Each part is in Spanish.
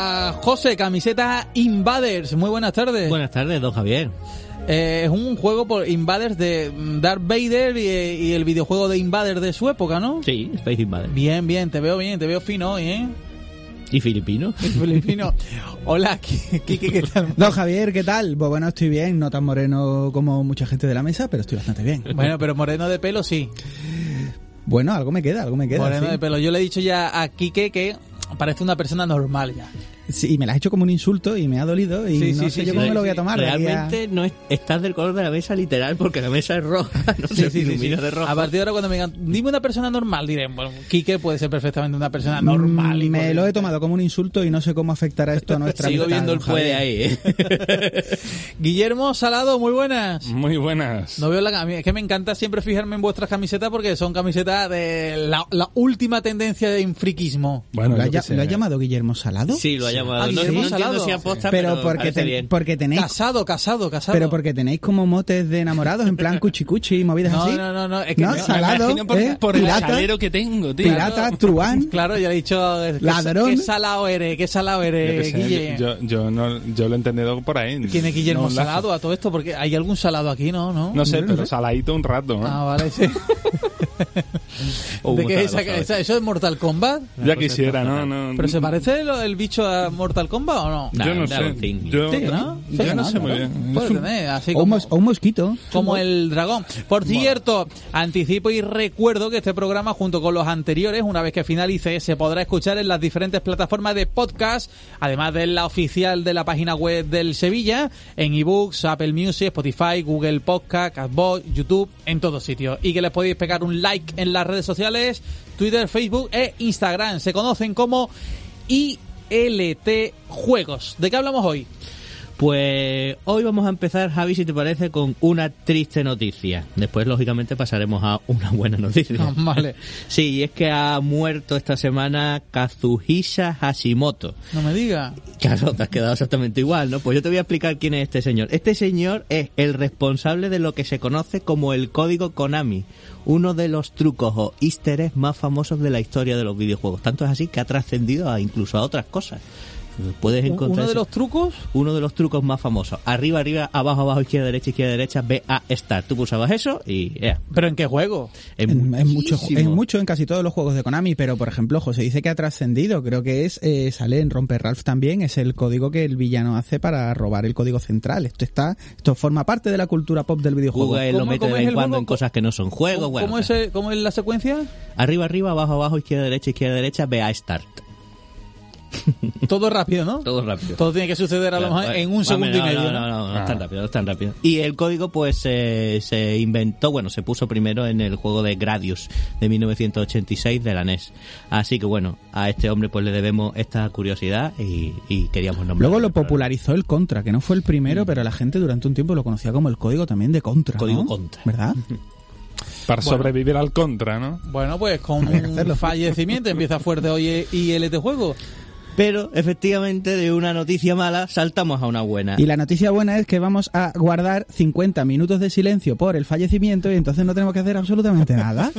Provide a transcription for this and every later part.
a José, camiseta Invaders. Muy buenas tardes. Buenas tardes, don Javier. Eh, es un juego por Invaders de Darth Vader y, y, el videojuego de Invaders de su época, ¿no? Sí, Space Invaders. Bien, bien, te veo bien, te veo fino hoy, ¿eh? ¿Y filipino? Y filipino. Hola, Kike, ¿qué tal? No, Javier, ¿qué tal? Pues bueno, estoy bien, no tan moreno como mucha gente de la mesa, pero estoy bastante bien. Bueno, pero moreno de pelo sí. Bueno, algo me queda, algo me queda. Moreno sí. de pelo. Yo le he dicho ya a Kike que parece una persona normal ya. Sí, y me la has hecho como un insulto y me ha dolido y Sí, no sí, sé sí, yo sí, cómo sí, me lo voy a tomar. Realmente no es, estás del color de la mesa literal porque la mesa es roja. No Sí, se sí, sí, sí. ilumina de rojo. A partir de ahora cuando me digan, dime una persona normal, diré, bueno, Quique puede ser perfectamente una persona normal. y Mm, Me lo he tomado como un insulto y no sé cómo afectará esto a nuestra Sigo viendo el puede ahí, ¿eh? Guillermo Salado, muy buenas. Muy buenas. No veo la cami- es que me encanta siempre fijarme en vuestras camisetas porque son camisetas de la, la última tendencia de friquismo. Bueno, ¿Lo, ha, sé. ¿Lo ha llamado Guillermo Salado? Sí, lo ha llamado. Ah, no, no entiendo Salado. si aposta, pero, pero, porque, parece ten- bien. porque tenéis Casado, casado, casado. pero porque tenéis como motes de enamorados en plan cuchi cuchi y movidas no, así. no, no, no, es que No, Me salado, por, ¿eh? por el Pirata. chalero que tengo, tío. Pirata, truán. Claro, ya he dicho eh, que- Ladrón. Qué salado eres, qué salado Yo eres, Guille. yo, yo no, yo lo he entendido por ahí. ¿Quién es Guillermo No, la- Salado a todo esto? Porque hay algún salado aquí, ¿no? No, No sé, No, no pero sé. saladito un rato, ¿no? Ah, vale, sí. O ¿De un qué es salado, esa- esa- ¿Eso es Mortal Kombat? ya quisiera, ¿no? no ¿Pero se parece el bicho a Mortal Kombat o no? Nah, Yo no sé. Yo, Sí, ¿no? yo Sí, no ¿no? sé muy bien. Puede Es un- tener, así O un, como, mos- o un mosquito. como el dragón. Por cierto, anticipo y recuerdo que este programa, junto con los anteriores, una vez que finalice, se podrá escuchar en las diferentes plataformas de podcast, además de la oficial de la página web del Sevilla, en ebooks, Apple Music, Spotify, Google Podcast, Castbox, YouTube, en todos sitios. Y que les podéis pegar un like en las redes sociales, Twitter, Facebook e Instagram. Se conocen como ILT Juegos. ¿De qué hablamos hoy? Pues hoy vamos a empezar, Javi, si te parece, con una triste noticia. Después, lógicamente, pasaremos a una buena noticia. vale. Sí, y es que ha muerto esta semana Kazuhisa Hashimoto. No me diga. Claro, te has quedado exactamente igual, ¿no? Pues yo te voy a explicar quién es este señor. Este señor es el responsable de lo que se conoce como el código Konami, uno de los trucos o easter eggs más famosos de la historia de los videojuegos. Tanto es así que ha trascendido a incluso a otras cosas. Puedes encontrar Uno de ese- los trucos uno de los trucos más famosos. Arriba, arriba, abajo, abajo, izquierda, derecha, izquierda, derecha, B, A, Start. Tú pulsabas eso y ya. ¿Pero en qué juego? En, En, en mucho, muchísimo. en mucho, en casi todos los juegos de Konami, pero por ejemplo, José dice que ha trascendido, creo que es, eh, sale en Romper Ralph también, es el código que el villano hace para robar el código central. Esto está, esto forma parte de la cultura pop del videojuego. Google lo ¿Cómo- mete de es vez en cuando en cosas que no son juegos. ¿Cómo, bueno, cómo es, el- cómo es la secuencia? Arriba, arriba, abajo, abajo, izquierda, derecha, izquierda, derecha, B, A, Start. Todo rápido, ¿no? Todo rápido. Todo tiene que suceder a lo mejor en un segundo y medio. No, ¿no? no, no, no, es Ah. tan rápido, no es tan rápido. Y el código, pues, se se inventó, bueno, se puso primero en el juego de Gradius de 1986 de la NES. Así que, bueno, a este hombre, pues, le debemos esta curiosidad y, y queríamos nombrarlo. Luego lo popularizó el Contra, que no fue el primero, pero la gente durante un tiempo lo conocía como el código también de Contra. ¿no? Código Contra. ¿Verdad? Para Bueno. sobrevivir al contra, ¿no? Bueno, pues con un fallecimiento empieza fuerte hoy y el este juego. Pero, efectivamente, de una noticia mala saltamos a una buena. Y la noticia buena es que vamos a guardar 50 minutos de silencio por el fallecimiento y entonces no tenemos que hacer absolutamente nada.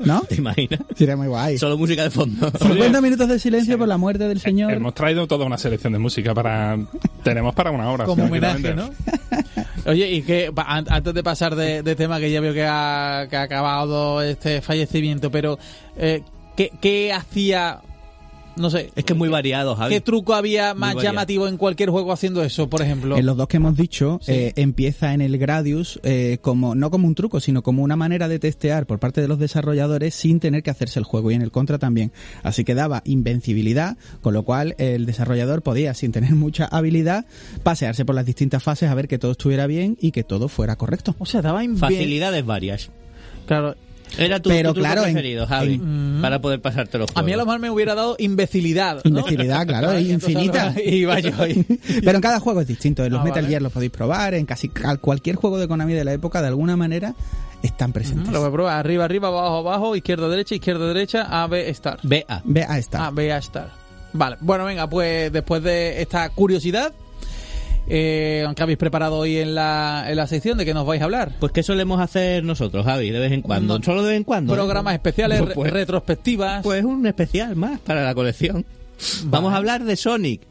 ¿No? ¿Te imaginas? Sería muy guay. Solo música de fondo. 50 minutos de silencio por la muerte del señor. Hemos traído toda una selección de música para... Tenemos para una hora. Como homenaje, ¿no? Oye, y que antes de pasar de, de tema que ya veo que ha, que ha acabado este fallecimiento, pero eh, ¿qué, qué hacía? No sé. Es que es muy variado, Javi. ¿Qué truco había más llamativo en cualquier juego haciendo eso, por ejemplo? En los dos que hemos dicho, Sí. eh, empieza en el Gradius eh, como no como un truco, sino como una manera de testear por parte de los desarrolladores sin tener que hacerse el juego. Y en el Contra también. Así que daba invencibilidad, con lo cual el desarrollador podía, sin tener mucha habilidad, pasearse por las distintas fases a ver que todo estuviera bien y que todo fuera correcto. O sea, daba Facilidades varias. Claro. Era tu, Pero tu claro, en- preferido, Javi, en- para poder pasarte los A mí a lo mejor me hubiera dado imbecilidad. ¿no? Imbecilidad, claro, es infinita. Y vaya hoy. Pero en cada juego es distinto. En los Ah, Metal vale. Gear los podéis probar, en casi cualquier juego de Konami de la época, de alguna manera, están presentes. Lo voy a probar. Arriba, arriba, abajo, abajo, izquierda, derecha, izquierda, derecha, A, B, Star. BA. Ve a esta. Ah, B, A, Star. Vale. Bueno, venga, pues después de esta curiosidad, eh, ¿qué habéis preparado hoy en la, en la sección de que nos vais a hablar? Pues ¿qué solemos hacer nosotros, Javi, de vez en cuando? No. Solo de vez en cuando. Programas especiales, Pues, pues, retrospectivas. pues un especial más para la colección. Vamos a hablar de Sonic.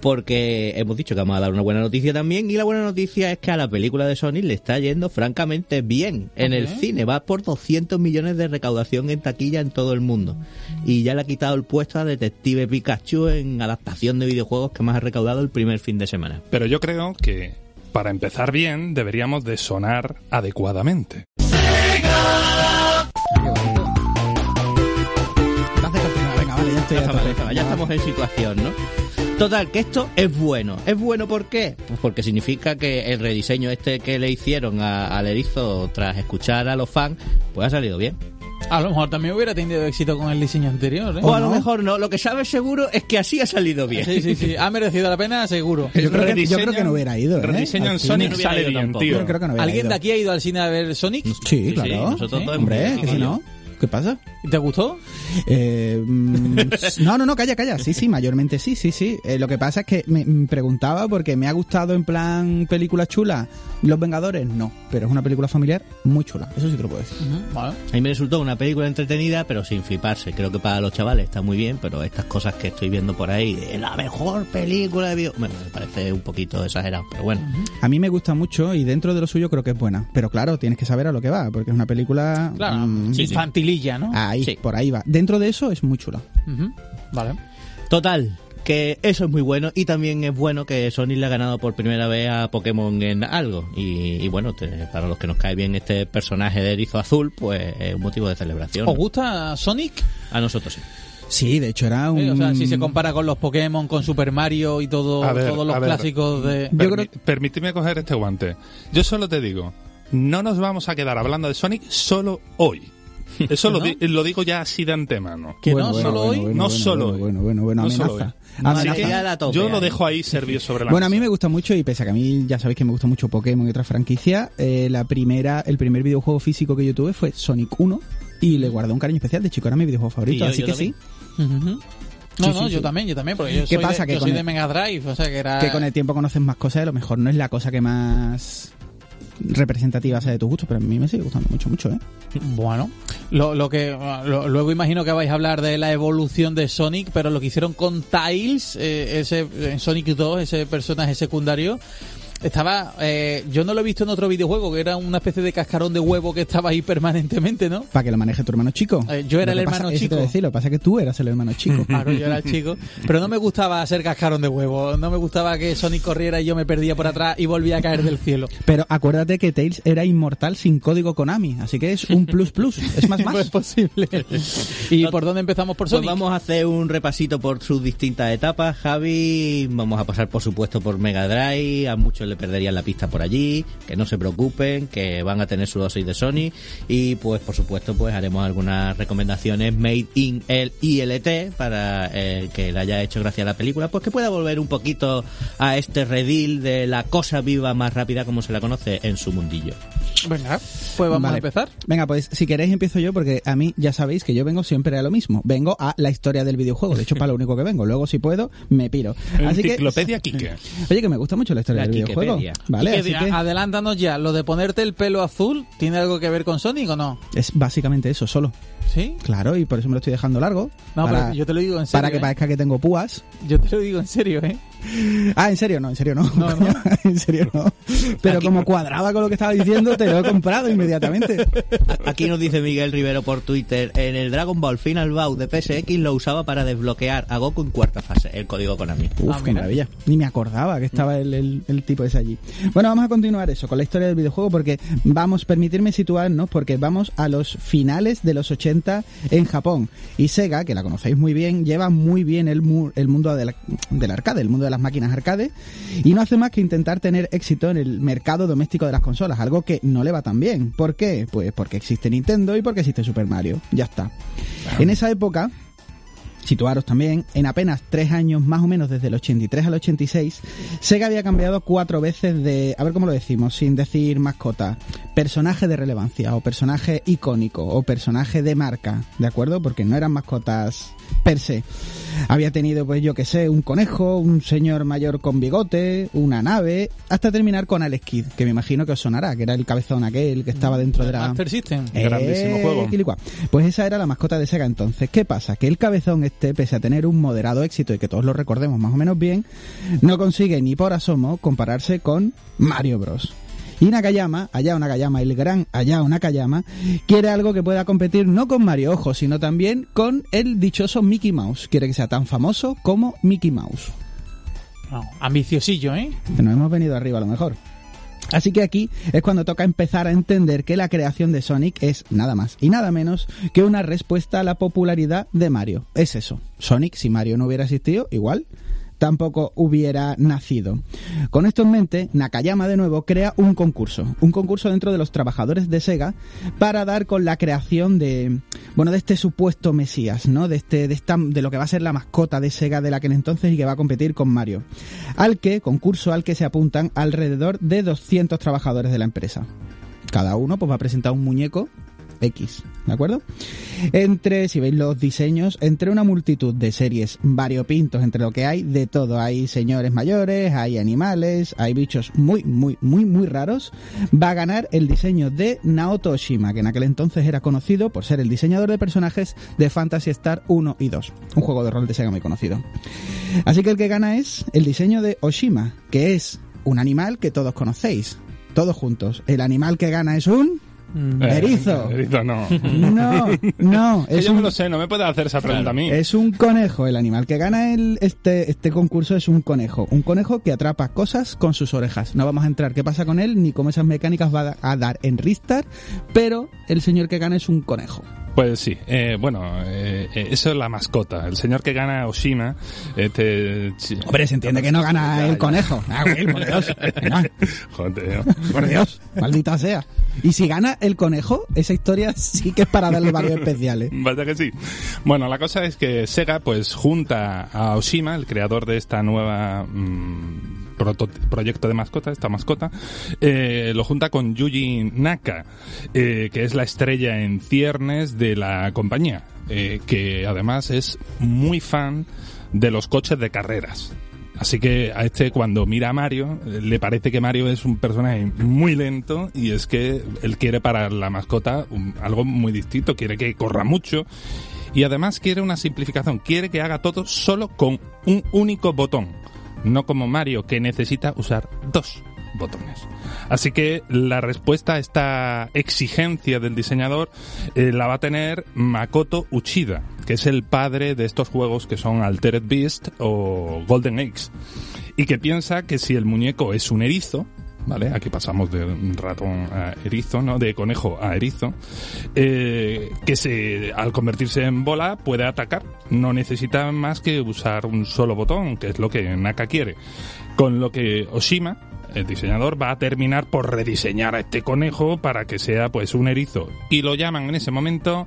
Porque hemos dicho que vamos a dar una buena noticia también y la buena noticia es que a la película de Sony le está yendo francamente bien en el cine, va por 200 millones de recaudación en taquilla en todo el mundo y ya le ha quitado el puesto a Detective Pikachu en adaptación de videojuegos que más ha recaudado el primer fin de semana. Pero yo creo que para empezar bien deberíamos de sonar adecuadamente. Entonces continúa, venga, vale, ya estoy Ya a estamos, tope. ya estamos en situación, ¿no? Total, que esto es bueno. ¿Es bueno por qué? Pues porque significa que el rediseño este que le hicieron a- al erizo tras escuchar a los fans, pues ha salido bien. A lo mejor también hubiera tenido éxito con el diseño anterior, ¿eh? O a lo mejor no, lo que sabes seguro es que así ha salido bien. Sí, sí, sí. Ha merecido la pena, seguro. Yo creo, que, yo Rediseño- creo que no hubiera ido, ¿eh? Rediseño en. Sonic no hubiera sale bien, tampoco. tío. Yo creo que no hubiera ¿Alguien ido. de aquí ha ido al cine a ver Sonic? Sí, claro. nosotros Sí. todos hemos Hombre, que si yo. no, ¿qué pasa? ¿Te gustó? Eh, mm, no, no, no, calla, calla. Sí, sí, mayormente sí, sí, sí. Eh, lo que pasa es que me me preguntaba porque me ha gustado en plan película chula. Los Vengadores, no. Pero es una película familiar muy chula. Eso sí te lo puedo decir. Vale. A mí me resultó una película entretenida, pero sin fliparse. Creo que para los chavales está muy bien, pero estas cosas que estoy viendo por ahí, de la mejor película de video, bueno, me parece un poquito exagerado, pero bueno. A mí me gusta mucho y dentro de lo suyo creo que es buena. Pero claro, tienes que saber a lo que va, porque es una película... Claro, mm, sí, sí. Ahí, Sí. por ahí va. Dentro de eso es muy chula. Ujú, Vale. Total, que eso es muy bueno y también es bueno que Sony le ha ganado por primera vez a Pokémon en algo. Y, y bueno, te- para los que nos cae bien este personaje de erizo azul, pues es un motivo de celebración. ¿Os gusta Sonic? A nosotros sí. Sí, de hecho era un... O sea, si se compara con los Pokémon, con Super Mario y todo, ver, todos los ver. clásicos de... Yo creo- Permitidme coger este guante. Yo solo te digo, no nos vamos a quedar hablando de Sonic solo hoy. Eso lo, ¿No? di- lo digo ya así de antemano. Que Bueno, no bueno, solo bueno, hoy. bueno, No bueno, solo bueno, hoy. Bueno, bueno, bueno, No amenaza. Así que la tope Yo lo dejo ahí servido sobre la Bueno, a mí me gusta mucho y pese a que a mí ya sabéis que me gusta mucho Pokémon y otras franquicias, eh, la primera, el primer videojuego físico que yo tuve fue Sonic 1 y le guardé un cariño especial. De chico era mi videojuego favorito, Sí, yo- así yo que también. sí. No, Sí, no, sí, yo sí. también, yo también, porque yo ¿Qué soy, pasa? de, Que yo soy el- de Mega Drive, o sea que era... que con el tiempo conoces más cosas y a lo mejor no es la cosa que más representativa sea de tus gustos, pero a mí me sigue gustando mucho, mucho, ¿eh? Bueno, lo, lo que lo- luego imagino que vais a hablar de la evolución de Sonic, pero lo que hicieron con Tails, eh, ese en Sonic 2, ese personaje secundario, estaba, eh, yo no lo he visto en otro videojuego, que era una especie de cascarón de huevo que estaba ahí permanentemente, ¿no? Para que lo maneje tu hermano chico. Eh, yo era Lo el pasa- hermano eso te chico. lo que pasa es que tú eras el hermano chico. Claro, yo era el chico, pero no me gustaba ser cascarón de huevo, no me gustaba que Sonic corriera y yo me perdía por atrás y volvía a caer del cielo. Pero acuérdate que Tails era inmortal sin código Konami, así que es un plus plus, es más No es más. posible. ¿Y por dónde empezamos por Pues Sonic? vamos a hacer un repasito por sus distintas etapas, Javi. Vamos a pasar, por supuesto, por Mega Drive. A muchos le perderían la pista por allí. Que no se preocupen, que van a tener su dosis de Sony. Y pues, por supuesto, pues haremos algunas recomendaciones made in el ILT para el que le haya hecho gracia a la película, pues que pueda volver un poquito a este redil de la cosa viva más rápida como se la conoce en su mundillo. Venga, pues vamos Vale. a empezar. Venga, pues si queréis empiezo yo porque a mí ya sabéis que yo vengo siempre a lo mismo. Vengo a la historia del videojuego. De hecho, para lo único que vengo. Luego, si puedo, me piro. Así que, Enciclopedia Kike. oye, que me gusta mucho la historia La del videojuego. Wikipedia. Vale, Y que así diga, que Adelántanos ya, ¿lo de ponerte el pelo azul tiene algo que ver con Sonic o no? es básicamente eso, solo. ¿Sí? Claro, y por eso me lo estoy dejando largo. No, para, pero yo te lo digo en serio. para que ¿eh? parezca que tengo púas. Yo te lo digo en serio, ¿eh? Ah, en serio, no, en serio no. No, no. en serio no. Pero como cuadraba con lo que estaba diciendo, te lo he comprado inmediatamente. Aquí nos dice Miguel Rivero por Twitter, en el Dragon Ball Final Bout de PSX lo usaba para desbloquear a Goku en cuarta fase, el código Konami. Uf, Ah, qué maravilla. Ni me acordaba que estaba el, el- el tipo ese allí. Bueno, vamos a continuar eso, con la historia del videojuego, porque vamos, permitirme situarnos, porque vamos a los finales de los 80 en Japón. Y Sega, que la conocéis muy bien, lleva muy bien el, mu- el mundo del, del arcade, el mundo de las máquinas arcade, y no hace más que intentar tener éxito en el mercado doméstico de las consolas, algo que no le va tan bien. ¿Por qué? Pues porque existe Nintendo y porque existe Super Mario. Ya está. En esa época, situaros también, en apenas tres años más o menos desde el 83 al 86, Sega había cambiado cuatro veces de, a ver cómo lo decimos, sin decir mascota, personaje de relevancia o personaje icónico o personaje de marca, ¿de acuerdo? Porque no eran mascotas per se. Había tenido, pues yo que sé, un conejo, un señor mayor con bigote, una nave, hasta terminar con Alex Kidd, que me imagino que os sonará, que era el cabezón aquel que estaba dentro de la... Master System. Grandísimo Eh, juego. quilicua. Pues esa era la mascota de Sega entonces. ¿Qué pasa? Que el cabezón este, pese a tener un moderado éxito y que todos lo recordemos más o menos bien, no consigue ni por asomo compararse con Mario Bros. Y Nakayama, Hayao Nakayama, el gran Hayao Nakayama, quiere algo que pueda competir no con Mario, ojo, sino también con el dichoso Mickey Mouse. Quiere que sea tan famoso como Mickey Mouse. No, ambiciosillo, ¿eh? Que nos hemos venido arriba a lo mejor. Así que aquí es cuando toca empezar a entender que la creación de Sonic es nada más y nada menos que una respuesta a la popularidad de Mario. Es eso. Sonic, si Mario no hubiera existido, igual tampoco hubiera nacido. Con esto en mente, Nakayama de nuevo crea un concurso, un concurso dentro de los trabajadores de Sega para dar con la creación de bueno, de este supuesto Mesías, ¿no? De este de esta de lo que va a ser la mascota de Sega de la que en entonces y que va a competir con Mario. Al que concurso al que se apuntan alrededor de 200 trabajadores de la empresa. Cada uno pues va a presentar un muñeco X, ¿de acuerdo? Entre, si veis los diseños, entre una multitud de series variopintos, entre lo que hay de todo, hay señores mayores, hay animales, hay bichos muy, muy, muy, muy raros, va a ganar el diseño de Naoto Oshima, que en aquel entonces era conocido por ser el diseñador de personajes de Fantasy Star 1 y 2, un juego de rol de Sega muy conocido. Así que el que gana es el diseño de Oshima, que es un animal que todos conocéis, todos juntos. El animal que gana es un... Eh, Erizo. erizo no. No, no, es yo me un, lo sé, no me puede hacer esa pregunta a mí. es un conejo. El animal que gana el, este, este concurso es un conejo. Un conejo que atrapa cosas con sus orejas. No vamos a entrar qué pasa con él ni cómo esas mecánicas va a dar en Ristar, pero el señor que gana es un conejo. Pues sí, eh, bueno, eh, eh, eso es la mascota. El señor que gana Oshima, este... Hombre, se entiende que no gana Ya, el ya. conejo. Ah, Will, por Dios. No, Joder, por Dios, maldita sea. Y si gana el conejo, esa historia sí que es para darle varios especiales. Vaya que sí. Bueno, la cosa es que Sega pues junta a Oshima, el creador de esta nueva mm, proto- proyecto de mascota, esta mascota, eh, lo junta con Yuji Naka, eh, que es la estrella en ciernes de la compañía, eh, que además es muy fan de los coches de carreras. Así que a este cuando mira a Mario, le parece que Mario es un personaje muy lento y es que él quiere para la mascota algo muy distinto, quiere que corra mucho y además quiere una simplificación, quiere que haga todo solo con un único botón, no como Mario que necesita usar dos botones. Así que la respuesta a esta exigencia del diseñador eh, la va a tener Makoto Uchida, que es el padre de estos juegos que son Altered Beast o Golden Eggs, y que piensa que si el muñeco es un erizo, ¿vale? Aquí pasamos de ratón a erizo, ¿no? De conejo a erizo, eh, que se, al convertirse en bola puede atacar. No necesita más que usar un solo botón, que es lo que Naka quiere. Con lo que Oshima, el diseñador, va a terminar por rediseñar a este conejo para que sea pues un erizo. Y lo llaman en ese momento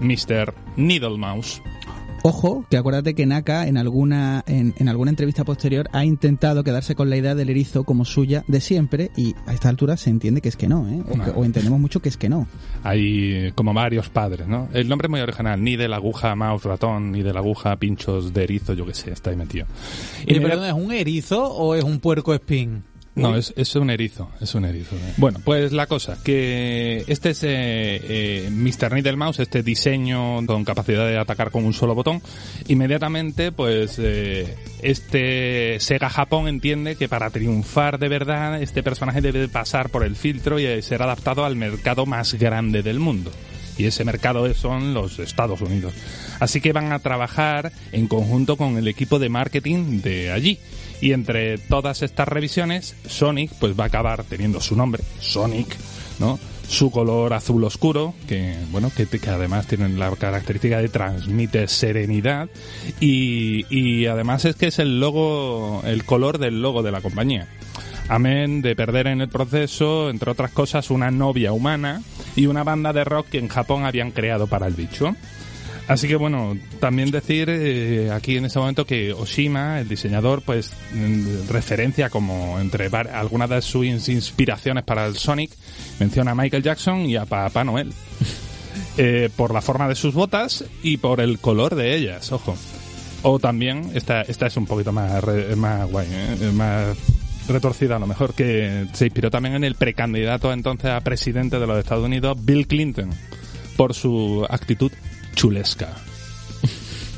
Mr. Needle Mouse. Ojo, que acuérdate que Naka en alguna, en, en alguna entrevista posterior ha intentado quedarse con la idea del erizo como suya de siempre y a esta altura se entiende que es que no, ¿eh? o, que- No. o entendemos mucho que es que no. Hay eh, como varios padres, ¿no? El nombre es muy original, ni de la aguja mouse ratón, ni de la aguja pinchos de erizo, yo que sé, está ahí metido. Y Y perdón, ¿es un erizo o es un puerco espín? No, es, es un erizo, es un erizo. eh. Bueno, pues la cosa, que este es eh, eh, Mr. Needle Mouse, este diseño con capacidad de atacar con un solo botón, inmediatamente pues este Sega Japón entiende que para triunfar de verdad este personaje debe pasar por el filtro y ser adaptado al mercado más grande del mundo. Y ese mercado es- son los Estados Unidos. Así que van a trabajar en conjunto con el equipo de marketing de allí. Y entre todas estas revisiones, Sonic pues va a acabar teniendo su nombre, Sonic, ¿no? Su color azul oscuro, que bueno, que, que además tiene la característica de transmite serenidad y, y además es que es el logo, el color del logo de la compañía. Amén de perder en el proceso, entre otras cosas, una novia humana y una banda de rock que en Japón habían creado para el bicho. Así que bueno, también decir eh, aquí en este momento que Oshima, el diseñador, pues mm, referencia como entre algunas de sus ins- inspiraciones para el Sonic, menciona a Michael Jackson y a Papá Noel. Eh, por la forma de sus botas y por el color de ellas, ojo. O también, esta, esta es un poquito más, re- más guay, ¿eh? más retorcida a lo mejor, que se inspiró también en el precandidato entonces a presidente de los Estados Unidos, Bill Clinton, por su actitud chulesca.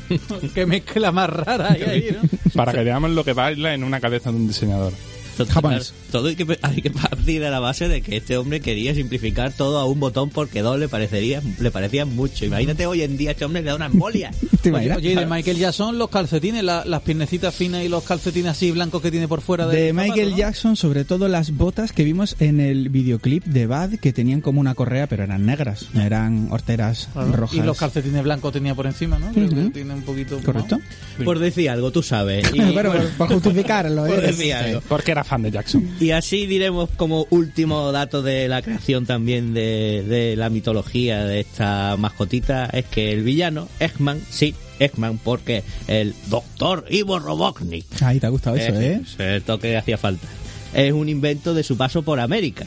Qué mezcla más rara hay ahí, ¿no? Para que veamos lo que baila en una cabeza de un diseñador. Todo, Japonés. todo hay que, hay que partir de la base de que este hombre quería simplificar todo a un botón porque dos le parecería le parecía mucho. Imagínate hoy en día este hombre le da una embolia. ¿Te Oye, imaginas? oye, y de Michael Jackson los calcetines, la- las piernecitas finas y los calcetines así blancos que tiene por fuera De zapato, Michael ¿no? Jackson, sobre todo las botas que vimos en el videoclip de Bad, que tenían como una correa, pero eran negras, eran horteras Claro. rojas. Y los calcetines blancos tenía por encima, ¿no? Tiene un poquito... ¿Correcto? Por decir algo, tú sabes. Y, bueno, por, por justificarlo. por ¿eh? decir algo. Porque era fan de Jackson. Y así diremos como último dato de la creación también de, de la mitología de esta mascotita es que el villano, Eggman, sí, Eggman, porque el doctor Ivo Robotnik Ahí te ha gustado eso, ¿eh? es el toque que hacía falta. Es un invento de su paso por América.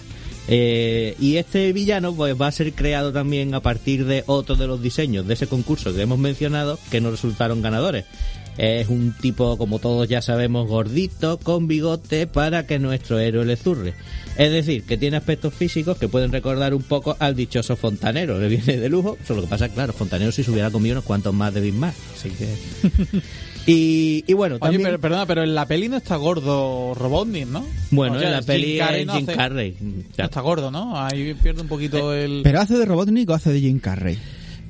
Eh, y este villano pues va a ser creado también a partir de otro de los diseños de ese concurso que hemos mencionado que no resultaron ganadores. Es un tipo, como todos ya sabemos, gordito, con bigote, para que nuestro héroe le zurre. Es decir, que tiene aspectos físicos que pueden recordar un poco al dichoso fontanero. Le viene de lujo, solo que pasa, claro, fontanero si se hubiera comido unos cuantos más de Big Mac. Así que... y, y bueno, Oye, también... pero, perdona, pero en la peli no está gordo Robotnik, ¿no? Bueno, O sea, en la Jim peli Carrey es no Jim hace- Carrey. No está gordo, ¿no? Ahí pierde un poquito el... ¿Pero hace de Robotnik o hace de Jim Carrey?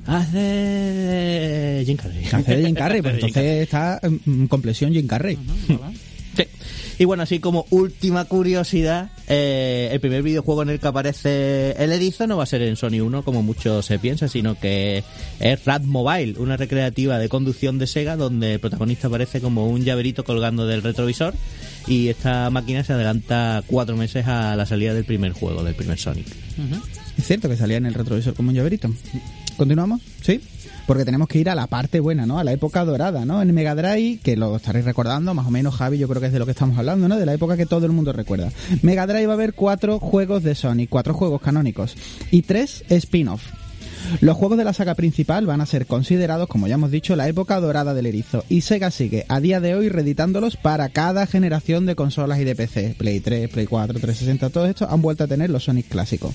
Hace de Jim Carrey. Hace de Jim Carrey, pues entonces está en complexión Jim Carrey. Sí. Y bueno, así como última curiosidad, eh, el primer videojuego en el que aparece el erizo no va a ser en Sony 1 como mucho se piensa, sino que es Rad Mobile, una recreativa de conducción de Sega donde el protagonista aparece como un llaverito colgando del retrovisor y esta máquina se adelanta cuatro meses a la salida del primer juego, del primer Sonic. Es cierto que salía en el retrovisor como un llaverito. ¿Continuamos? ¿Sí? Porque tenemos que ir a la parte buena, ¿no? A la época dorada, ¿no? En Mega Drive, que lo estaréis recordando, más o menos, Javi, yo creo que es de lo que estamos hablando, ¿no? De la época que todo el mundo recuerda. Mega Drive va a haber cuatro juegos de Sonic, cuatro juegos canónicos y tres spin-off. Los juegos de la saga principal van a ser considerados, como ya hemos dicho, la época dorada del erizo, y Sega sigue a día de hoy reeditándolos para cada generación de consolas y de PC. Play 3, Play 4, 360, todos estos han vuelto a tener los Sonic clásicos.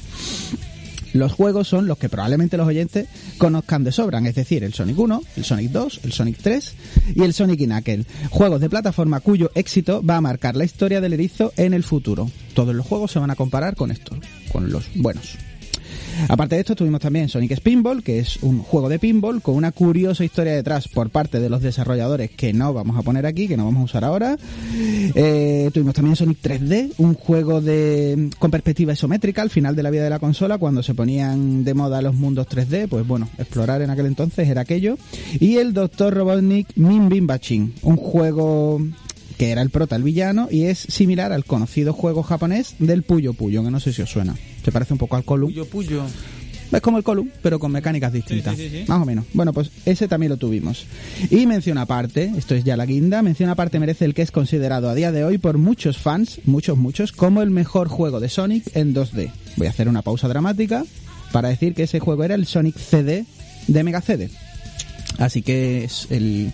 Los juegos son los que probablemente los oyentes conozcan de sobran, es decir, el Sonic 1, el Sonic 2, el Sonic 3 y el Sonic y. Juegos de plataforma cuyo éxito va a marcar la historia del erizo en el futuro. Todos los juegos se van a comparar con estos, con los buenos. Aparte de esto, tuvimos también Sonic Spinball, que es un juego de pinball con una curiosa historia detrás por parte de los desarrolladores que no vamos a poner aquí, que no vamos a usar ahora. Eh, tuvimos también Sonic 3D, un juego de con perspectiva isométrica al final de la vida de la consola, cuando se ponían de moda los mundos 3D, pues bueno, explorar en aquel entonces era aquello. Y el Dr. Robotnik Min Bin Bachin, un juego que era el prota, el villano, y es similar al conocido juego japonés del Puyo Puyo, que no sé si os suena. Se parece un poco al Column. Puyo, puyo. Es como el Column, pero con mecánicas distintas. sí, sí, sí. Más o menos. Bueno, pues ese también lo tuvimos. Y mención aparte, esto es ya la guinda, mención aparte merece el que es considerado a día de hoy por muchos fans, muchos, muchos, como el mejor juego de Sonic en 2D. Voy a hacer una pausa dramática para decir que ese juego era el Sonic CD de Mega CD. Así que es el...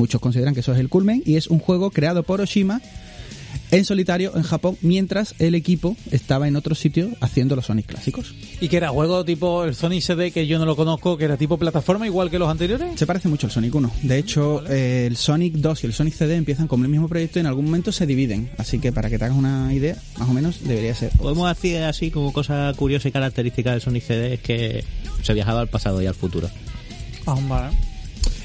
Muchos consideran que eso es el culmen y es un juego creado por Oshima en solitario en Japón mientras el equipo estaba en otro sitio haciendo los Sonic clásicos. Y que era juego tipo el Sonic CD, que yo no lo conozco, que era tipo plataforma igual que los anteriores. Se parece mucho al Sonic 1. De hecho, eh, el Sonic 2 y el Sonic CD empiezan como el mismo proyecto y en algún momento se dividen. Así que para que te hagas una idea, más o menos debería ser. Podemos decir así como cosa curiosa y característica del Sonic CD es que se viajaba al pasado y al futuro. Ah, vale.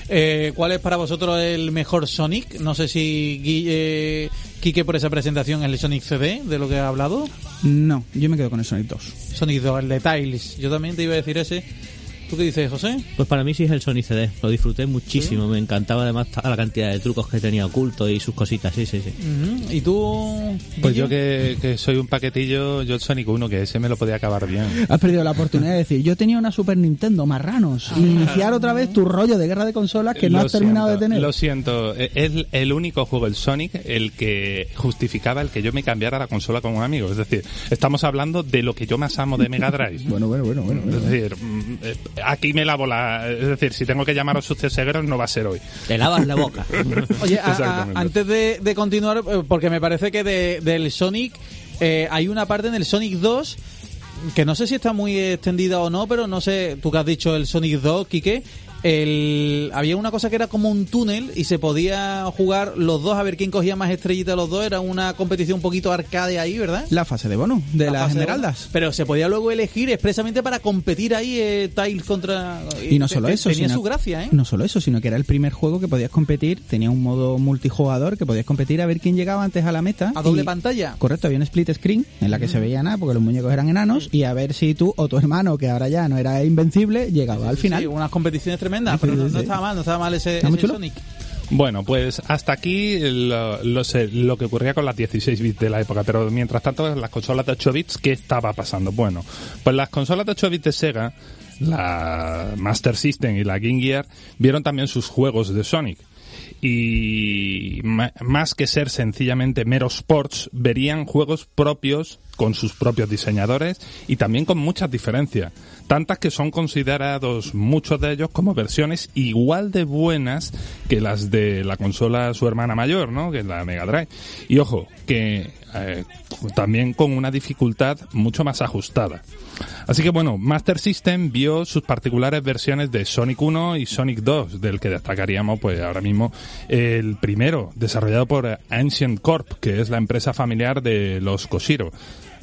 Eh, ¿Cuál es para vosotros el mejor Sonic? No sé si Gui- eh, Quique por esa presentación es el Sonic CD, de lo que ha hablado. No, yo me quedo con el Sonic 2. Sonic 2, el de Tiles. Yo también te iba a decir ese. ¿Tú qué dices, José? Pues para mí sí es el Sonic CD, lo disfruté muchísimo, me encantaba además toda la cantidad de trucos que tenía ocultos y sus cositas, sí, sí, sí. ¿Y tú? Pues yo que, que soy un paquetillo, yo el Sonic 1, que ese me lo podía acabar bien. Has perdido la oportunidad de decir, yo tenía una Super Nintendo, marranos, y iniciar otra vez tu rollo de guerra de consolas que no Lo has terminado siento, de tener. Lo siento, eh, es el único juego, el Sonic, el que justificaba el que yo me cambiara la consola con un amigo. Es decir, estamos hablando de lo que yo más amo de Mega Drive. Bueno, bueno, bueno, bueno. bueno. Es decir, mm, eh, aquí me lavo la... Es decir, si tengo que llamar a segros no va a ser hoy. Te lavas la boca. Oye, a- a- Exactamente. antes de, de continuar, eh, porque me parece que de- del Sonic eh, hay una parte en el Sonic 2 que no sé si está muy extendida o no, pero no sé, tú que has dicho el Sonic 2, Quique, el, había una cosa que era como un túnel y se podía jugar los dos a ver quién cogía más estrellitas los dos. Era una competición un poquito arcade ahí, ¿verdad? La fase de bonus de La las de- esmeraldas. Pero se podía luego elegir expresamente para competir ahí eh, Tiles contra... Y no solo te- eso, Tenía sino, su gracia, ¿eh? no solo eso, sino que era el primer juego que podías competir, tenía un modo multijugador que podías competir a ver quién llegaba antes a la meta. A doble y- pantalla. Correcto, había un split screen en la que se veía nada porque los muñecos eran enanos y a ver si tú o tu hermano, que ahora ya no era invencible, llegaba al final. Sí, unas competiciones tremendas, Pero no, estaba mal, no estaba mal ese, Está. Sonic. Bueno, pues hasta aquí lo, lo sé- lo que ocurría con las 16 bits de la época, pero mientras tanto las consolas de 8 bits, ¿qué estaba pasando? Bueno, pues las consolas de 8 bits de Sega, la Master System y la Game Gear, vieron también sus juegos de Sonic. Y ma- más que ser sencillamente meros ports, verían juegos propios con sus propios diseñadores y también con muchas diferencias. Tantas que son considerados muchos de ellos como versiones igual de buenas que las de la consola su hermana mayor, ¿no? Que es la Mega Drive. Y ojo, que eh, también con una dificultad mucho más ajustada. Así que bueno, Master System vio sus particulares versiones de Sonic 1 y Sonic 2, del que destacaríamos pues ahora mismo el primero, desarrollado por Ancient Corp, que es la empresa familiar de los Koshiro.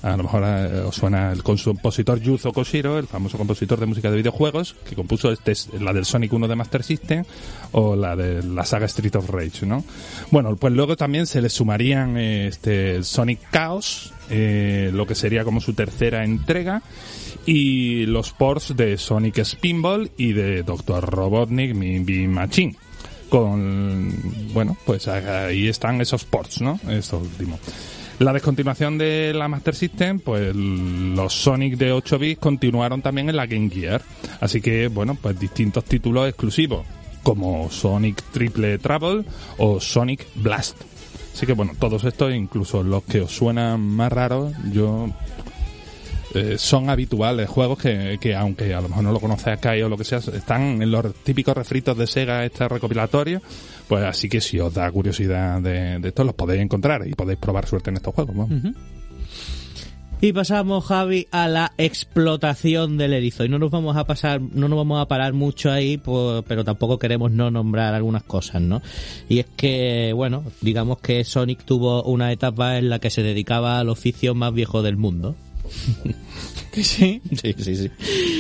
A lo mejor eh, os suena el compositor Yuzo Koshiro, el famoso compositor de música de videojuegos, que compuso este, la del Sonic 1 de Master System o la de la saga Street of Rage, ¿no? Bueno, pues luego también se le sumarían eh, este Sonic Chaos, eh, lo que sería como su tercera entrega, y los ports de Sonic Spinball y de Dr. Robotnik Mimbi Machine. Con, bueno, pues ahí están esos ports, ¿no? Eso último. La descontinuación de la Master System, pues los Sonic de 8 bits continuaron también en la Game Gear. Así que, bueno, pues distintos títulos exclusivos, como Sonic Triple Trouble o Sonic Blast. Así que, bueno, todos estos, incluso los que os suenan más raros, yo eh, son habituales juegos que, que aunque a lo mejor no lo conozcáis o lo que sea, están en los típicos refritos de Sega este recopilatorio, pues así que si os da curiosidad de, de esto los podéis encontrar y podéis probar suerte en estos juegos. vamos. Y pasamos, Javi, a la explotación del erizo. Y no nos vamos a pasar, no nos vamos a parar mucho ahí, pues, pero tampoco queremos no nombrar algunas cosas, ¿no? Y es que, bueno, digamos que Sonic tuvo una etapa en la que se dedicaba al oficio más viejo del mundo. Que sí, Sí, sí, sí.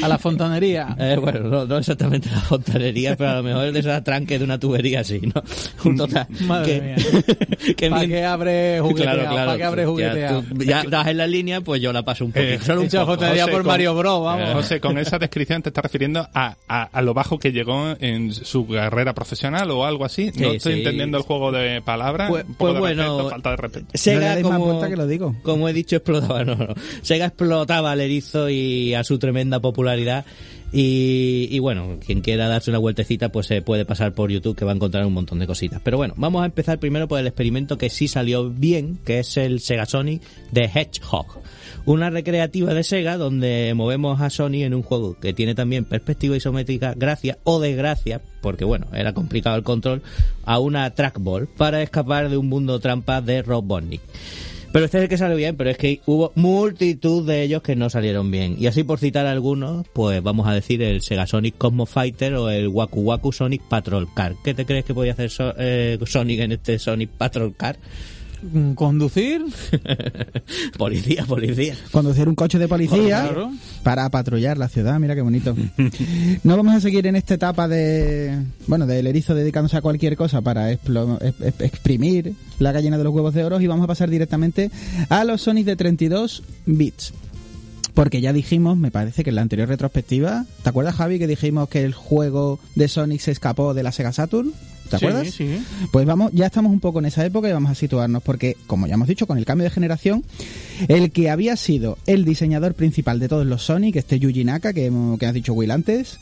a la fontanería. Eh, bueno, no, no exactamente la fontanería, pero a lo mejor de esa tranque de una tubería así, ¿no? Un total. Madre que, mía. que ¿Para mien- qué abre jugueteado? Claro, claro. ¿Para qué abre tú ya das en la línea, pues yo la paso un poquito. Eh, solo un poco. José, por con- Mario Bros, vamos. Eh, José, con esa descripción te estás refiriendo a, a, a lo bajo que llegó en su carrera profesional o algo así. No estoy sí. entendiendo el juego de palabras. Pues- un poco pues de bueno, respeto, falta de respeto. Sega, como, que lo digo. como he dicho, explotaba, no, no. Sega explotaba al erizo y a su tremenda popularidad. Y, y bueno, quien quiera darse una vueltecita, pues se puede pasar por YouTube que va a encontrar un montón de cositas. Pero bueno, vamos a empezar primero por el experimento que sí salió bien, que es el Sega Sonic de Hedgehog. Una recreativa de Sega donde movemos a Sony en un juego que tiene también perspectiva isométrica, gracias o desgracia, porque bueno, era complicado el control, a una trackball para escapar de un mundo trampa de Robotnik. Pero este es el que salió bien, pero es que hubo multitud de ellos que no salieron bien. Y así por citar algunos, pues vamos a decir el Sega Sonic Cosmo Fighter o el Waku Waku Sonic Patrol Car. ¿Qué te crees que podía hacer eh, Sonic en este Sonic Patrol Car? Mm, ¿Conducir? policía, policía. Conducir un coche de policía para patrullar la ciudad, mira qué bonito. No vamos a seguir en esta etapa de, bueno, del erizo dedicándose a cualquier cosa para explo- ex- ex- exprimir la gallina de los huevos de oro y vamos a pasar directamente a los Sonic de 32 bits. Porque ya dijimos, me parece que en la anterior retrospectiva, ¿te acuerdas Javi que dijimos que el juego de Sonic se escapó de la Sega Saturn? ¿Te Sí, acuerdas? sí. Pues vamos, ya estamos un poco en esa época y vamos a situarnos porque, como ya hemos dicho, con el cambio de generación, el que había sido el diseñador principal de todos los Sonic, este Yuji Naka, que, hemos- que has dicho Will antes,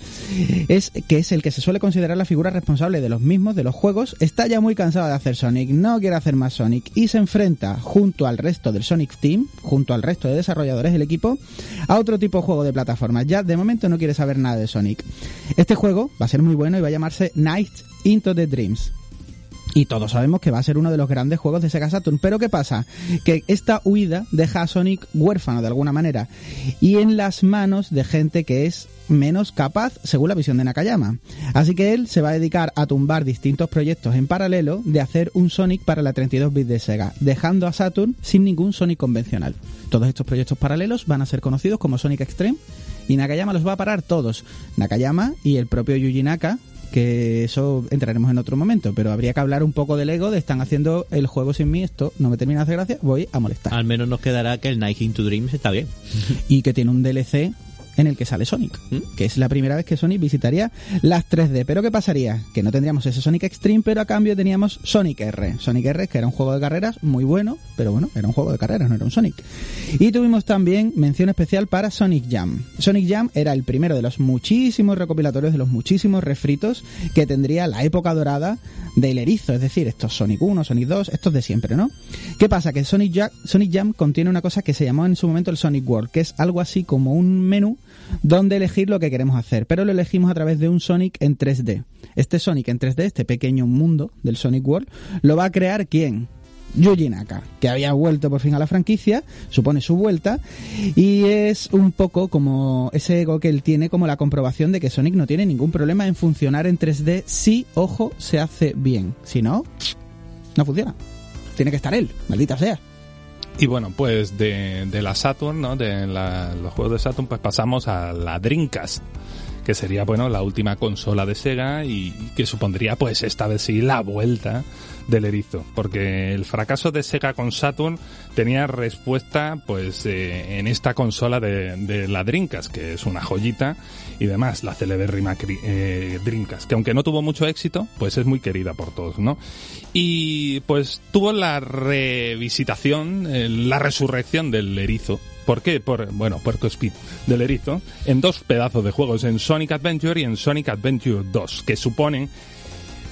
es que es el que se suele considerar la figura responsable de los mismos, de los juegos, está ya muy cansado de hacer Sonic, no quiere hacer más Sonic y se enfrenta junto al resto del Sonic Team, junto al resto de desarrolladores del equipo, a otro tipo de juego de plataformas. Ya de momento no quiere saber nada de Sonic. Este juego va a ser muy bueno y va a llamarse Night into the Dreams. Y todos sabemos que va a ser uno de los grandes juegos de Sega Saturn. Pero ¿qué pasa? Que esta huida deja a Sonic huérfano de alguna manera y en las manos de gente que es menos capaz según la visión de Nakayama. Así que él se va a dedicar a tumbar distintos proyectos en paralelo de hacer un Sonic para la 32 bits de Sega, dejando a Saturn sin ningún Sonic convencional. Todos estos proyectos paralelos van a ser conocidos como Sonic Extreme y Nakayama los va a parar todos. Nakayama y el propio Yuji Naka, que eso entraremos en otro momento, pero habría que hablar un poco del ego de están haciendo el juego sin mí, esto no me termina de hacer gracia, voy a molestar. Al menos nos quedará que el Night into Dreams está bien. y que tiene un DLC en el que sale Sonic, ¿Mm? que es la primera vez que Sonic visitaría las 3D. Pero ¿qué pasaría? Que no tendríamos ese Sonic Extreme, pero a cambio teníamos Sonic R. Sonic R, que era un juego de carreras muy bueno, pero bueno, era un juego de carreras, no era un Sonic. Y tuvimos también mención especial para Sonic Jam. Sonic Jam era el primero de los muchísimos recopilatorios, de los muchísimos refritos que tendría la época dorada del erizo, es decir, estos Sonic 1, Sonic 2, estos de siempre, ¿no? ¿Qué pasa? Que Sonic Jam, Sonic Jam contiene una cosa que se llamó en su momento el Sonic World, que es algo así como un menú donde elegir lo que queremos hacer, pero lo elegimos a través de un Sonic en 3D. Este Sonic en 3D, este pequeño mundo del Sonic World, lo va a crear quién? Yuji Naka, que había vuelto por fin a la franquicia, supone su vuelta, y es un poco como ese ego que él tiene, como la comprobación de que Sonic no tiene ningún problema en funcionar en 3D si, ojo, se hace bien. Si no, no funciona. Tiene que estar él, maldita sea. Y bueno, pues de, de la Saturn, ¿no? De los juegos de Saturn, pues pasamos a la Dreamcast, que sería, bueno, la última consola de Sega y, y que supondría, pues esta vez sí, la vuelta del erizo. Porque el fracaso de Sega con Saturn tenía respuesta, pues, eh, en esta consola de, de la Dreamcast, que es una joyita y demás, la celebérrima eh, Dreamcast, que aunque no tuvo mucho éxito, pues es muy querida por todos, ¿no? Y pues tuvo la revisitación, eh, la resurrección del erizo. ¿Por qué? Por, bueno, Puerto Speed del erizo, en dos pedazos de juegos, en Sonic Adventure y en Sonic Adventure 2, que suponen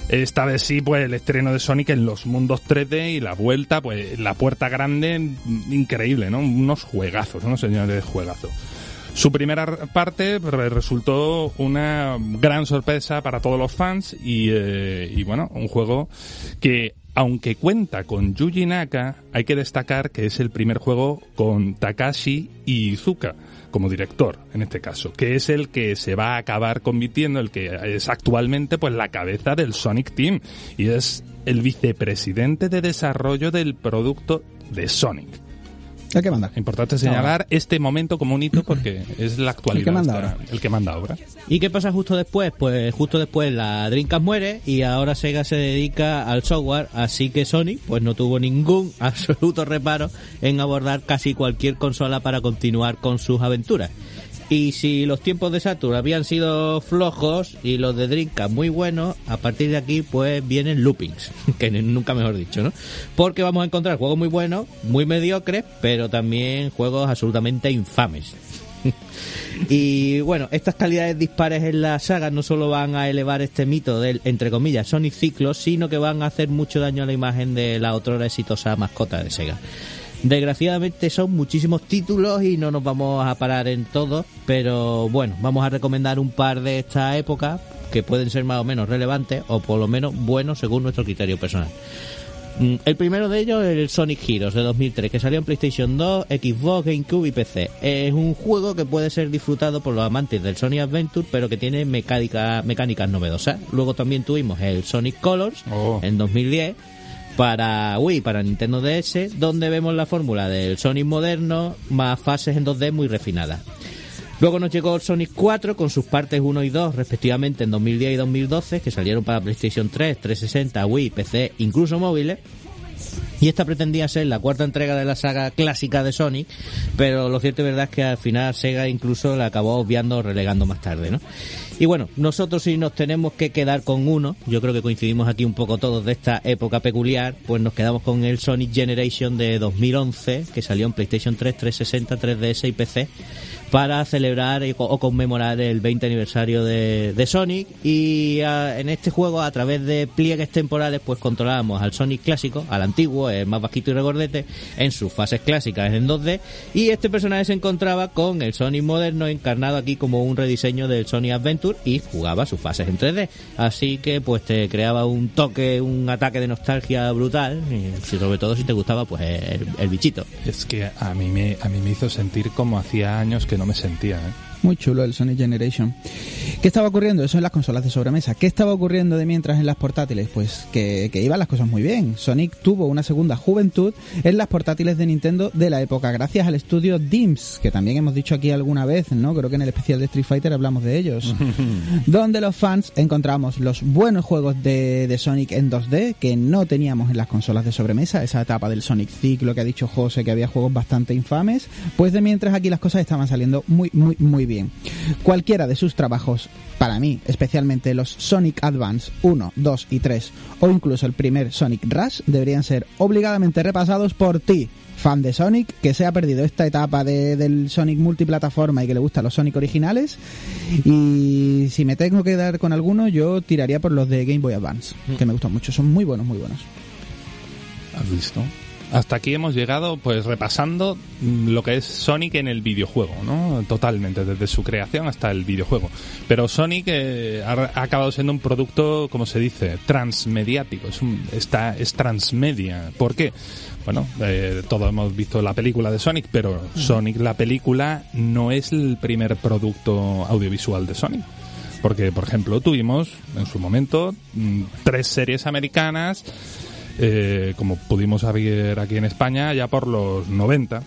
esta vez sí, pues el estreno de Sonic en los mundos 3D y la vuelta, pues la puerta grande, mm, increíble, ¿no? Unos juegazos, unos señores juegazos. Su primera parte re- resultó una gran sorpresa para todos los fans y, eh, y bueno, un juego que aunque cuenta con Yuji Naka, hay que destacar que es el primer juego con Takashi Iizuka como director, en este caso, que es el que se va a acabar convirtiendo, el que es actualmente pues la cabeza del Sonic Team y es el vicepresidente de desarrollo del producto de Sonic. Hay que mandar. Importante señalar este momento como un hito porque es la actualidad. El que manda ahora. El que manda ahora. ¿Y qué pasa justo después? Pues justo después la Dreamcast muere y ahora Sega se dedica al software, así que Sony pues no tuvo ningún absoluto reparo en abordar casi cualquier consola para continuar con sus aventuras. Y si los tiempos de Saturn habían sido flojos y los de Dreamcast muy buenos, a partir de aquí pues vienen loopings, que nunca mejor dicho, ¿no? Porque vamos a encontrar juegos muy buenos, muy mediocres, pero también juegos absolutamente infames. Y bueno, estas calidades dispares en la saga no solo van a elevar este mito del, entre comillas, Sonic Ciclo, sino que van a hacer mucho daño a la imagen de la otrora exitosa mascota de Sega. Desgraciadamente son muchísimos títulos y no nos vamos a parar en todos, pero bueno, vamos a recomendar un par de esta época que pueden ser más o menos relevantes o por lo menos buenos según nuestro criterio personal. Mm, El primero de ellos es el Sonic Heroes de 2003, que salió en PlayStation 2, Xbox, GameCube y PC. Es un juego que puede ser disfrutado por los amantes del Sonic Adventure, pero que tiene mecánica, mecánicas novedosas. Luego también tuvimos el Sonic Colors Oh. en 2010 para Wii, para Nintendo DS, donde vemos la fórmula del Sonic moderno más fases en 2D muy refinadas. Luego nos llegó el Sonic 4 con sus partes 1 y 2 respectivamente en 2010 y 2012 que salieron para PlayStation 3, 360, Wii, PC, incluso móviles. Y esta pretendía ser la cuarta entrega de la saga clásica de Sonic, pero lo cierto y verdad es que al final Sega incluso la acabó obviando o relegando más tarde, ¿no? Y bueno, nosotros si nos tenemos que quedar con uno, yo creo que coincidimos aquí un poco todos de esta época peculiar, pues nos quedamos con el Sonic Generation de 2011, que salió en PlayStation 3, 360, 3DS y PC, para celebrar o conmemorar el 20 aniversario de, Sonic y ah, en este juego a través de pliegues temporales pues controlábamos al Sonic clásico, al antiguo, el más bajito y regordete, en sus fases clásicas en 2D y este personaje se encontraba con el Sonic moderno encarnado aquí como un rediseño del Sonic Adventure y jugaba sus fases en 3D. Así que pues te creaba un toque, un ataque de nostalgia brutal y sobre todo si te gustaba pues el, el bichito. Es que a mí me, a mí me hizo sentir como hacía años que no me sentía. ¿eh? Muy chulo el Sonic Generation. ¿Qué estaba ocurriendo? Eso en las consolas de sobremesa. ¿Qué estaba ocurriendo de mientras en las portátiles? Pues que, que iban las cosas muy bien. Sonic tuvo una segunda juventud en las portátiles de Nintendo de la época, gracias al estudio DIMS, que también hemos dicho aquí alguna vez, ¿no? Creo que en el especial de Street Fighter hablamos de ellos. donde los fans encontramos los buenos juegos de, de Sonic en 2D que no teníamos en las consolas de sobremesa, esa etapa del Sonic Ciclo que ha dicho José que había juegos bastante infames, pues de mientras aquí las cosas estaban saliendo muy, muy, muy bien. Cualquiera de sus trabajos, para mí, especialmente los Sonic Advance 1, 2 y 3, o incluso el primer Sonic Rush, deberían ser obligadamente repasados por ti, fan de Sonic, que se ha perdido esta etapa de- del Sonic multiplataforma y que le gustan los Sonic originales. Y si me tengo que dar con alguno, yo tiraría por los de Game Boy Advance, que me gustan mucho, son muy buenos, muy buenos. ¿Has visto? Hasta aquí hemos llegado, pues repasando lo que es Sonic en el videojuego, ¿no? Totalmente, desde su creación hasta el videojuego. Pero Sonic eh, ha, ha acabado siendo un producto, como se dice, transmediático. Es, un, está, es transmedia. ¿Por qué? Bueno, eh, todos hemos visto la película de Sonic, pero Sonic, la película, no es el primer producto audiovisual de Sonic. Porque, por ejemplo, tuvimos en su momento mm, tres series americanas eh, como pudimos ver aquí en España ya por los 90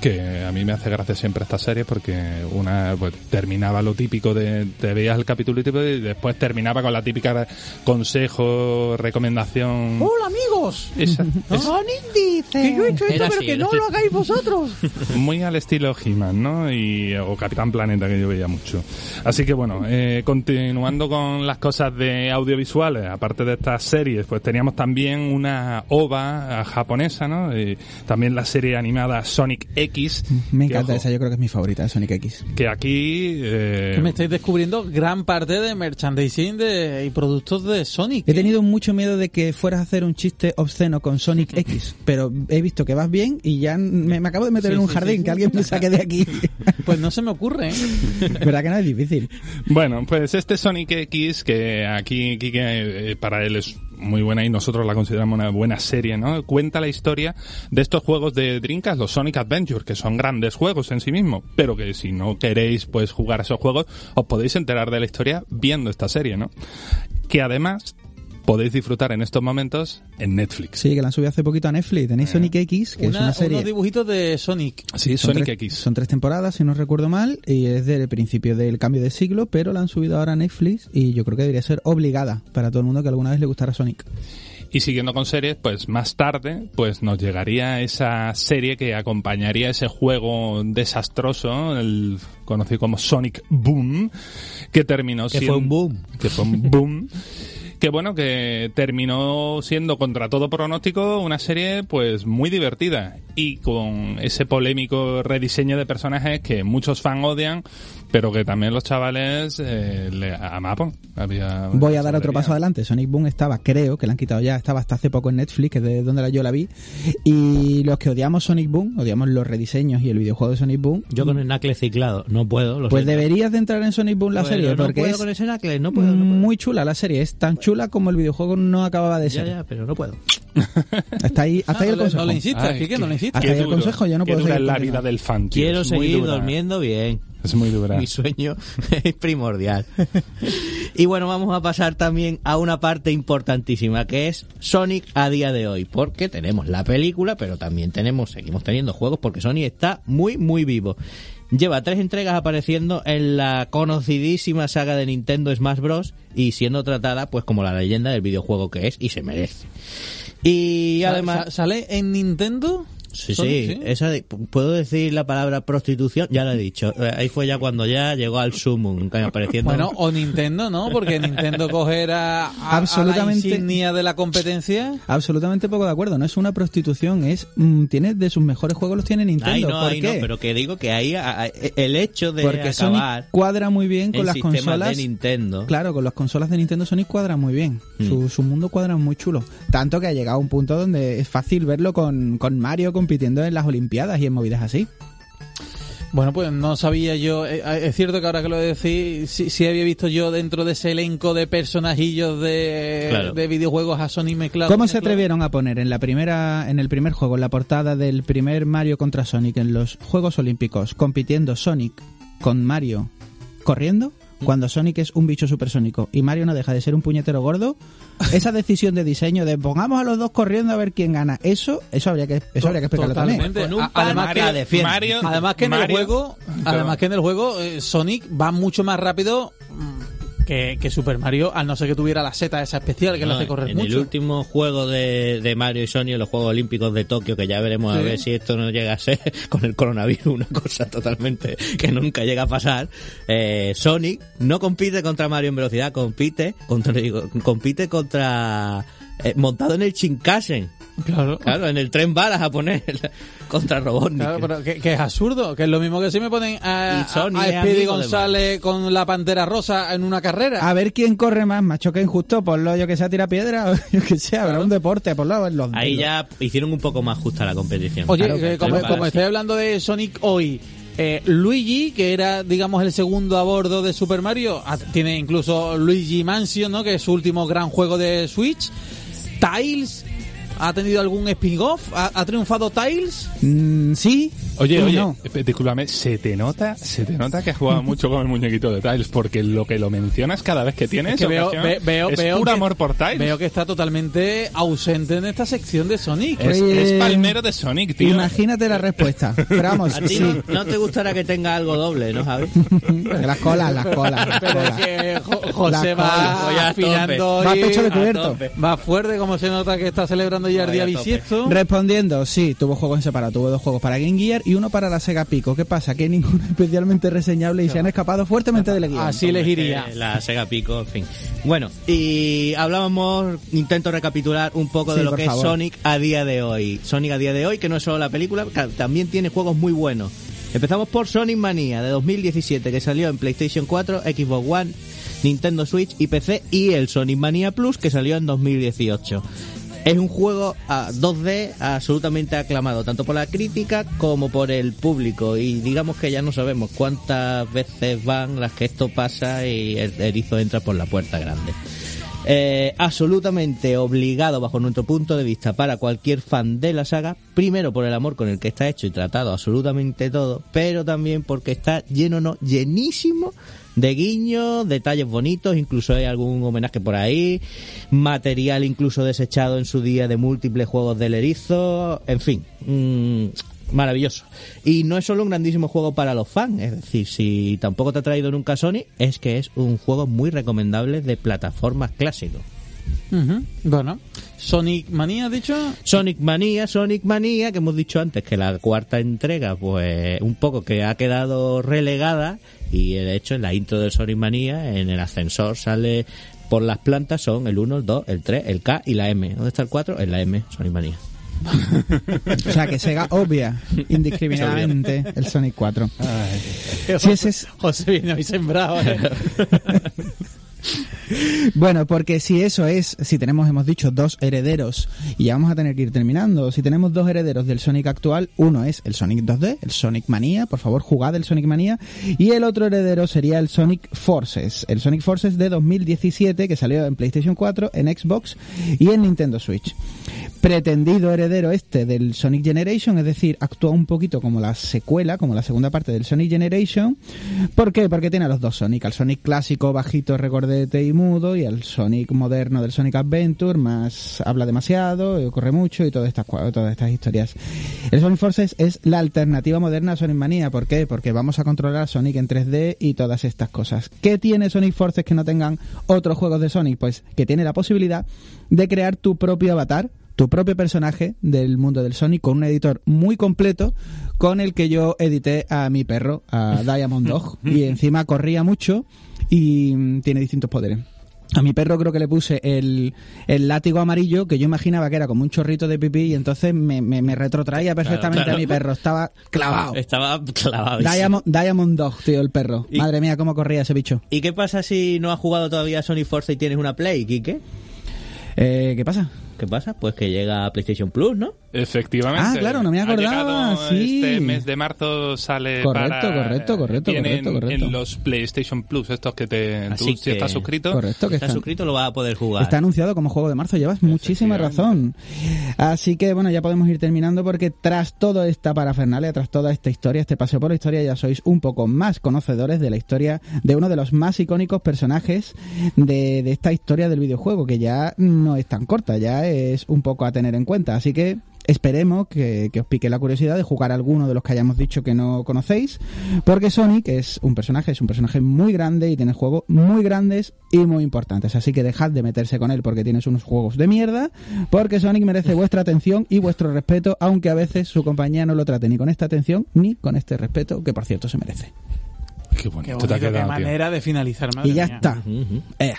que a mí me hace gracia siempre esta serie porque una pues, terminaba lo típico de te veías el capítulo típico y después terminaba con la típica consejo recomendación ¡Hola, amigos! esa, dice que yo he hecho Era así, era así. hagáis vosotros. muy al estilo He-Man ¿no? y, o Capitán Planeta que yo veía mucho así que bueno eh, continuando con las cosas de audiovisuales aparte de estas series pues teníamos también una ova japonesa ¿no? Y también la serie animada Sonic X Me que, encanta ojo, esa, yo creo que es mi favorita, de Sonic X. que aquí eh, Que me estáis descubriendo gran parte de merchandising de, y productos de Sonic. He ¿eh? tenido mucho miedo de que fueras a hacer un chiste obsceno con Sonic X, pero he visto que vas bien y ya me, me acabo de meter Sí, en un sí, jardín, sí, que alguien me saque de aquí. Pues no se me ocurre, ¿eh? ¿Verdad que no es difícil? Bueno, pues este Sonic X, que aquí eh, para él es muy buena y nosotros la consideramos una buena serie, ¿no? Cuenta la historia de estos juegos de Dreamcast, los Sonic Adventure, que son grandes juegos en sí mismos, pero que si no queréis pues jugar a esos juegos, os podéis enterar de la historia viendo esta serie, ¿no? Que además podéis disfrutar en estos momentos en Netflix. Sí, que la han subido hace poquito a Netflix. Tenéis Sonic X, que Una- es una serie... Unos dibujitos de Sonic. Sí, Son Sonic tres, X. Son tres temporadas, si no recuerdo mal, y es del principio del cambio de siglo, pero la han subido ahora a Netflix y yo creo que debería ser obligada para todo el mundo que alguna vez le gustara Sonic. Y siguiendo con series, pues más tarde, pues nos llegaría esa serie que acompañaría ese juego desastroso, el conocido como Sonic Boom, que terminó Que siendo fue un boom. que fue un boom. Que bueno, que terminó siendo contra todo pronóstico una serie pues muy divertida. Y con ese polémico rediseño de personajes que muchos fans odian, pero que también los chavales eh, le amaban. Había Voy a dar otro paso adelante. Sonic Boom estaba, creo, que la han quitado ya, estaba hasta hace poco en Netflix, que es de donde yo la vi. Y los que odiamos Sonic Boom, odiamos los rediseños y el videojuego de Sonic Boom, Yo con el knuckle ciclado, no puedo. Lo pues siento. deberías de entrar en Sonic Boom la serie, no porque puedo es con ese knuckle, no puedo, no puedo. muy chula la serie. Es tan chula como el videojuego no acababa de Ya, ser. ya, pero no puedo. Hasta ahí, hasta Ah, ahí el no, consejo. no le insistas, Ay, Quique, no le insistas. Hasta ahí el consejo, yo no puedo seguir es la vida del fan. Quiero seguir durmiendo bien. Es muy dura. Mi sueño es primordial. y bueno, vamos a pasar también a una parte importantísima que es Sonic a día de hoy, porque tenemos la película, pero también tenemos, seguimos teniendo juegos porque Sonic está muy muy vivo. Lleva tres entregas apareciendo en la conocidísima saga de Nintendo Smash Bros. y siendo tratada pues como la leyenda del videojuego que es y se merece. Y además sa- ¿Sale en Nintendo? Sí, sí, sí. esa de- puedo decir la palabra prostitución, ya lo he dicho. Eh, Ahí fue ya cuando ya llegó al sumum, apareciendo. Bueno, o Nintendo, ¿no? Porque Nintendo cogerá a, a la Absolutamente. insignia de la competencia. Absolutamente poco de acuerdo. No es una prostitución, es mm, tiene de sus mejores juegos los tiene Nintendo. No, ¿Por qué? no, pero que digo que ahí a- a- el hecho de Porque acabar cuadra muy bien con las consolas. de Nintendo. Claro, con las consolas de Nintendo Sonic cuadra muy bien. Mm. Su, su mundo cuadra muy chulo. Tanto que ha llegado a un punto donde es fácil verlo con, con Mario compitiendo en las Olimpiadas y en movidas así. Bueno, pues no sabía yo. eh, Es cierto que ahora que lo decís, sí, sí había visto yo dentro de ese elenco de personajillos de, Claro. de videojuegos a Sonic mezclado. ¿Cómo se atrevieron a poner en la primera, en el primer juego, en la portada del primer Mario contra Sonic en los Juegos Olímpicos, compitiendo Sonic con Mario corriendo? Cuando Sonic es un bicho supersónico y Mario no deja de ser un puñetero gordo, esa decisión de diseño de pongamos a los dos corriendo a ver quién gana, eso, eso habría que, eso habría que explicarlo también. Con un pan además que. Mario, además que en el Mario- juego, además que en el juego eh, Sonic va mucho más rápido mm, que, que Super Mario, al no ser que tuviera la seta esa especial que No, le hace correr en el mucho. último juego de, de Mario y Sony, en los Juegos Olímpicos de Tokio, que ya veremos a ver si esto no llega a ser con el coronavirus una cosa totalmente que nunca llega a pasar, eh, Sonic no compite contra Mario en velocidad, compite contra, compite contra eh, montado en el Shinkansen. Claro. Claro, en el tren balas a poner contra Robotnik. Claro, pero que, que es absurdo, que es lo mismo que si me ponen a, Sony Speedy González con la pantera rosa en una carrera. A ver quién corre más, macho que injusto, por lo yo que sea tira piedra, o yo que sea, habrá un deporte, por lo los Ahí ya hicieron un poco más justa la competición. Oye, Claro, que el como, estoy hablando de Sonic hoy, eh, Luigi, que era, digamos, el segundo a bordo de Super Mario, ah, tiene incluso Luigi Mansion, ¿no? Que es su último gran juego de Switch. Tiles, ¿ha tenido algún spin-off? ¿Ha, triunfado Tiles? Mm, sí. Oye, oye, no. eh, discúlpame, se te nota, se te nota que has jugado mucho con el muñequito de Tiles, porque lo que lo mencionas cada vez que tienes Es que veo, ocasión, ve- veo, es veo puro que, amor por Tiles. Veo que está totalmente ausente en esta sección de Sonic. es, Oye, es palmero de Sonic, tío. Imagínate la respuesta. Pero vamos, A ti sí. no, no te gustará que tenga algo doble, ¿no, Javi? las colas, las colas, las Pero colas. que Jo- José La va cola, voy a afinando Va pecho fuerte, como se nota que está celebrando ya el día bisiesto. Respondiendo, sí, tuvo juegos en separado. Tuvo dos juegos para Game Gear y uno para la Sega Pico. ¿Qué pasa? Que ninguno especialmente reseñable y se han escapado fuertemente del guion. Así les iría. La Sega Pico, en fin. Bueno, y hablábamos, intento recapitular un poco Sí, de lo que favor. es Sonic a día de hoy. Sonic a día de hoy, que no es solo la película, también tiene juegos muy buenos. Empezamos por Sonic Mania de 2017, que salió en PlayStation 4, Xbox One, Nintendo Switch y PC, y el Sonic Mania Plus, que salió en 2018. Es un juego a 2D absolutamente aclamado, tanto por la crítica como por el público. Y digamos que ya no sabemos cuántas veces van las que esto pasa y el erizo entra por la puerta grande. Eh, absolutamente obligado bajo nuestro punto de vista para cualquier fan de la saga, primero por el amor con el que está hecho y tratado absolutamente todo, pero también porque está lleno, no, llenísimo de guiños, detalles bonitos, incluso hay algún homenaje por ahí, material incluso desechado en su día de múltiples juegos del erizo, en fin, mm, maravilloso. Y no es solo un grandísimo juego para los fans, es decir, si tampoco te ha traído nunca Sony, es que es un juego muy recomendable de plataformas clásicos. Ujú. Bueno, Sonic Manía, ¿has dicho? Sonic Manía, Sonic Manía, que hemos dicho antes que la cuarta entrega, pues un poco que ha quedado relegada y de hecho en la intro del Sonic Manía, en el ascensor sale por las plantas son el 1, el 2, el 3, el K y la M. ¿Dónde está el 4? En la M, Sonic Manía. O sea, que Sega obvia indiscriminadamente el Sonic 4. Sí, ese es- José viene hoy sembrado. ¿eh? Bueno, porque si eso es, si tenemos, hemos dicho, dos herederos, y ya vamos a tener que ir terminando, si tenemos dos herederos del Sonic actual, uno es el Sonic 2D, el Sonic Mania, por favor, jugad el Sonic Mania, y el otro heredero sería el Sonic Forces, el Sonic Forces de 2017, que salió en PlayStation 4, en Xbox y en Nintendo Switch. Pretendido heredero este del Sonic Generation, es decir, actúa un poquito como la secuela, como la segunda parte del Sonic Generation. ¿Por qué? Porque tiene a los dos Sonic, al Sonic clásico, bajito, recordete y mudo, y al Sonic moderno del Sonic Adventure, más habla demasiado, y corre mucho y todas estas, todas estas historias. El Sonic Forces es la alternativa moderna a Sonic Mania. ¿Por qué? Porque vamos a controlar a Sonic en 3D y todas estas cosas. ¿Qué tiene Sonic Forces que no tengan otros juegos de Sonic? Pues que tiene la posibilidad de crear tu propio avatar tu propio personaje del mundo del Sonic con un editor muy completo con el que yo edité a mi perro, a Diamond Dog, y encima corría mucho y mm, tiene distintos poderes. A mi perro creo que le puse el, el látigo amarillo que yo imaginaba que era como un chorrito de pipí y entonces me, me, me retrotraía perfectamente claro. a mi perro. Estaba clavado. Estaba clavado. Diamond, Diamond Dog, tío, el perro. Y- Madre mía, cómo corría ese bicho. ¿Y qué pasa si no has jugado todavía a Sonic Forza y tienes una Play, Kike? Eh, ¿Qué pasa? ¿Qué pasa? Pues que llega a PlayStation Plus, ¿no? Efectivamente. Ah, claro, no me Ha acordaba, llegado sí. Este mes de marzo sale Correcto, para... correcto, correcto, correcto, en- correcto. En los PlayStation Plus, estos que te... Así tú, si que- estás suscrito... Correcto, que Estás está, suscrito, lo vas a poder jugar. está anunciado como juego de marzo. Llevas muchísima razón. Así que, bueno, ya podemos ir terminando porque tras toda esta parafernalia, tras toda esta historia, este paseo por la historia, ya sois un poco más conocedores de la historia de uno de los más icónicos personajes de, de esta historia del videojuego, que ya no es tan corta, ya es un poco a tener en cuenta. Así que esperemos que, que os pique la curiosidad de jugar alguno de los que hayamos dicho que no conocéis, porque Sonic es un personaje, es un personaje muy grande y tiene juegos muy grandes y muy importantes. Así que dejad de meterse con él porque tienes unos juegos de mierda, porque Sonic merece vuestra atención y vuestro respeto, aunque a veces su compañía no lo trate ni con esta atención ni con este respeto, que por cierto se merece. Qué bonito, Qué te bonito, ha qué quedado, tío. manera de finalizar, madre y ya mía. está. Ujú. Ea.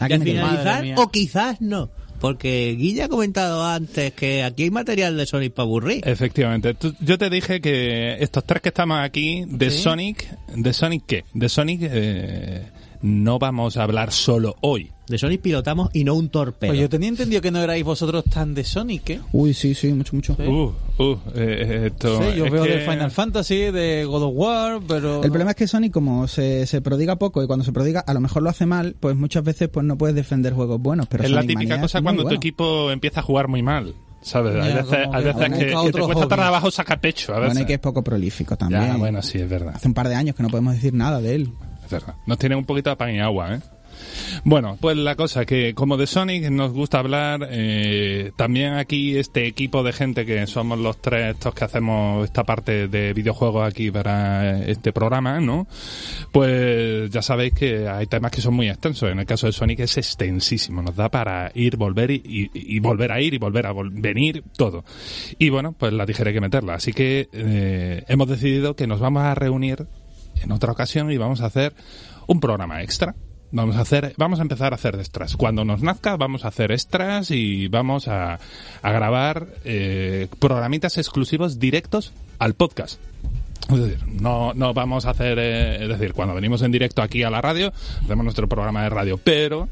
Aquí ¿De me quedo. finalizar o quizás no? Porque Guilla ha comentado antes que aquí hay material de Sonic para aburrir. Efectivamente. Tú- yo te dije que estos tres que estamos aquí, de ¿Sí? Sonic, ¿de Sonic qué? De Sonic eh, no vamos a hablar solo hoy. De Sonic pilotamos y no un torpedo. Pues yo tenía entendido que no erais vosotros tan de Sonic, ¿eh? Uy, sí, sí, mucho, mucho. Sí. Uh, uh, eh, esto, Sí, yo es veo que- de Final Fantasy, de God of War, pero... El problema es que Sonic, como se, se prodiga poco y cuando se prodiga a lo mejor lo hace mal, pues muchas veces pues no puedes defender juegos buenos. Pero es la típica Mania cosa cuando tu equipo empieza a jugar muy mal. ¿Sabes? hay veces, hay que veces que, que te cuesta hobby. trabajo sacar pecho. A veces. Bueno, y que es poco prolífico también. Ya, bueno, sí, es verdad. Hace un par de años que no podemos decir nada de él. Es verdad. Nos tiene un poquito de pan y agua, ¿eh? Bueno, pues la cosa que como de Sonic nos gusta hablar, eh, también aquí este equipo de gente que somos los tres estos que hacemos esta parte de videojuegos aquí para este programa, ¿no? Pues ya sabéis que hay temas que son muy extensos. En el caso de Sonic es extensísimo, nos da para ir, volver y, y- volver a ir y volver a venir, todo. Y bueno, pues la tijera que meterla. Así que eh, hemos decidido que nos vamos a reunir en otra ocasión y vamos a hacer un programa extra. Vamos a hacer, vamos a empezar a hacer extras. Cuando nos nazca, vamos a hacer extras y vamos a, a grabar eh, programitas exclusivos directos al podcast. Es decir, no, no vamos a hacer, eh, es decir, cuando venimos en directo aquí a la radio, hacemos nuestro programa de radio, pero